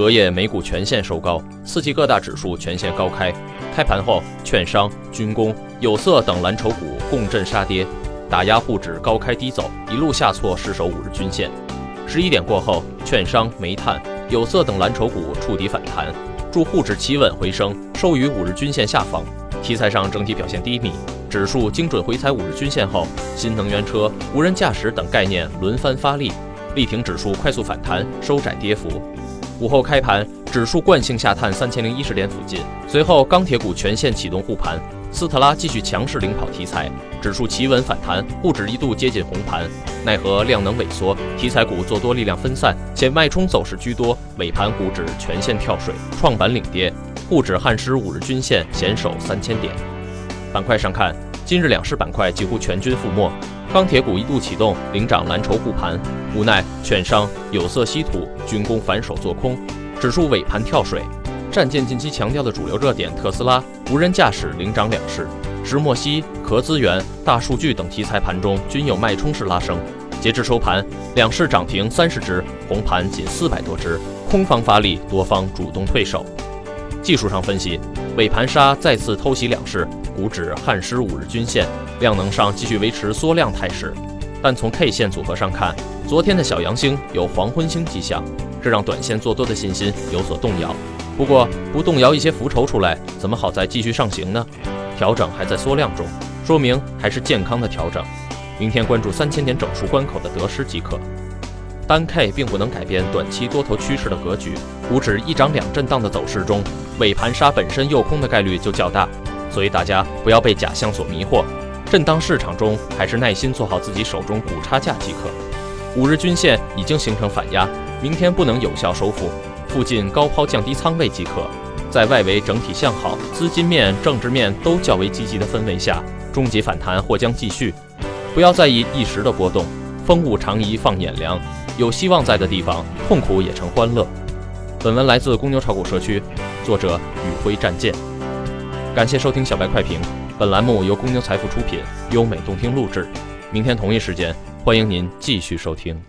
隔夜美股全线收高，四季各大指数全线高开。开盘后，券商、军工、有色等蓝筹股共振杀跌，打压沪指高开低走，一路下挫失守五日均线。十一点过后，券商、煤炭、有色等蓝筹股触底反弹，助沪指企稳回升，收于五日均线下方。题材上整体表现低迷，指数精准回踩五日均线后，新能源车、无人驾驶等概念轮番发力，力挺指数快速反弹，收窄跌幅。午后开盘，指数惯性下探三千零一十点附近，随后钢铁股全线启动护盘，斯特拉继续强势领跑题材，指数企稳反弹，沪指一度接近红盘，奈何量能萎缩，题材股做多力量分散，且脉冲走势居多，尾盘股指全线跳水，创板领跌，沪指汉失五日均线，险守三千点。板块上看，今日两市板块几乎全军覆没。钢铁股一度启动领涨蓝筹护盘，无奈券商、有色、稀土、军工反手做空，指数尾盘跳水。战舰近期强调的主流热点特斯拉、无人驾驶领涨两市，石墨烯、壳资源、大数据等题材盘中均有脉冲式拉升。截至收盘，两市涨停三十只，红盘仅四百多只，空方发力，多方主动退守。技术上分析，尾盘杀再次偷袭两市，股指汉失五日均线。量能上继续维持缩量态势，但从 K 线组合上看，昨天的小阳星有黄昏星迹象，这让短线做多的信心有所动摇。不过不动摇一些浮筹出来，怎么好再继续上行呢？调整还在缩量中，说明还是健康的调整。明天关注三千点整数关口的得失即可。单 K 并不能改变短期多头趋势的格局，股指一涨两震荡的走势中，尾盘杀本身诱空的概率就较大，所以大家不要被假象所迷惑。震荡市场中，还是耐心做好自己手中股差价即可。五日均线已经形成反压，明天不能有效收复，附近高抛降低仓位即可。在外围整体向好、资金面、政治面都较为积极的氛围下，终极反弹或将继续。不要在意一时的波动，风物长宜放眼量，有希望在的地方，痛苦也成欢乐。本文来自公牛炒股社区，作者宇辉战舰。感谢收听小白快评。本栏目由公牛财富出品，优美动听录制。明天同一时间，欢迎您继续收听。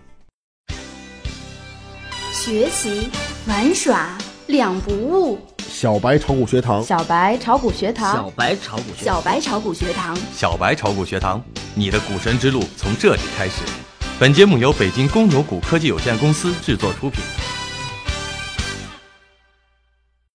学习玩耍两不误。小白炒股学堂，小白炒股学堂，小白炒股学，小白炒股学堂，小白炒股学堂，你的股神之路从这里开始。本节目由北京公牛股科技有限公司制作出品。